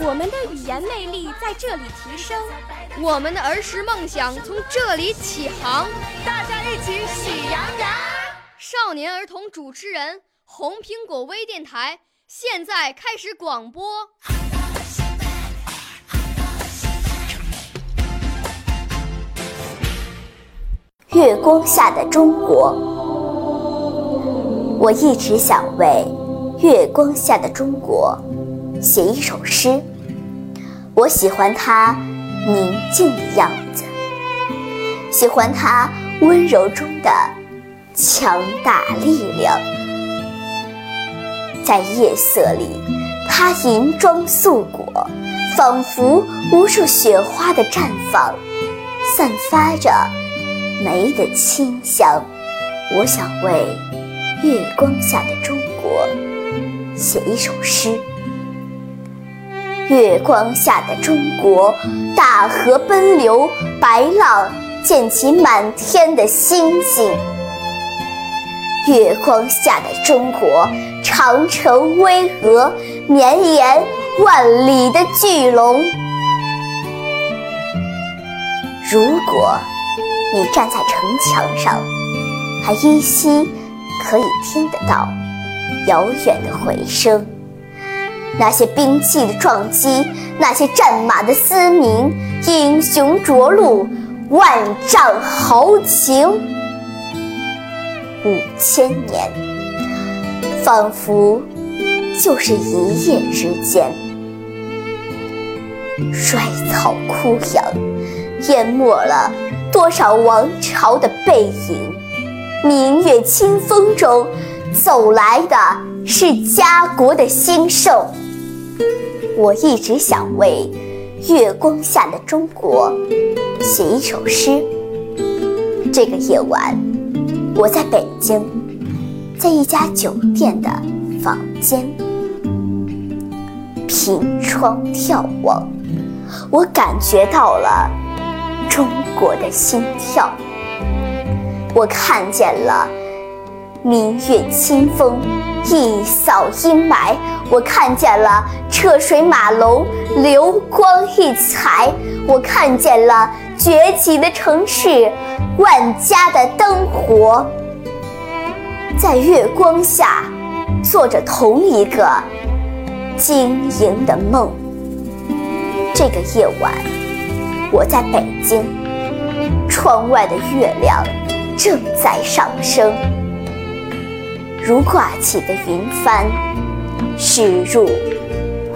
我们的语言魅力在这里提升，我们的儿时梦想从这里起航。大家一起喜羊羊。少年儿童主持人，红苹果微电台。现在开始广播。月光下的中国，我一直想为月光下的中国写一首诗。我喜欢它宁静的样子，喜欢它温柔中的强大力量。在夜色里，它银装素裹，仿佛无数雪花的绽放，散发着梅的清香。我想为月光下的中国写一首诗。月光下的中国，大河奔流，白浪溅起满天的星星。月光下的中国。长城巍峨，绵延万里的巨龙。如果你站在城墙上，还依稀可以听得到遥远的回声。那些兵器的撞击，那些战马的嘶鸣，英雄着陆，万丈豪情。五千年。仿佛就是一夜之间，衰草枯杨，淹没了多少王朝的背影。明月清风中，走来的是家国的兴盛。我一直想为月光下的中国写一首诗。这个夜晚，我在北京。在一家酒店的房间，凭窗眺望，我感觉到了中国的心跳。我看见了明月清风一扫阴霾，我看见了车水马龙流光溢彩，我看见了崛起的城市万家的灯火。在月光下，做着同一个晶莹的梦。这个夜晚，我在北京，窗外的月亮正在上升，如挂起的云帆，驶入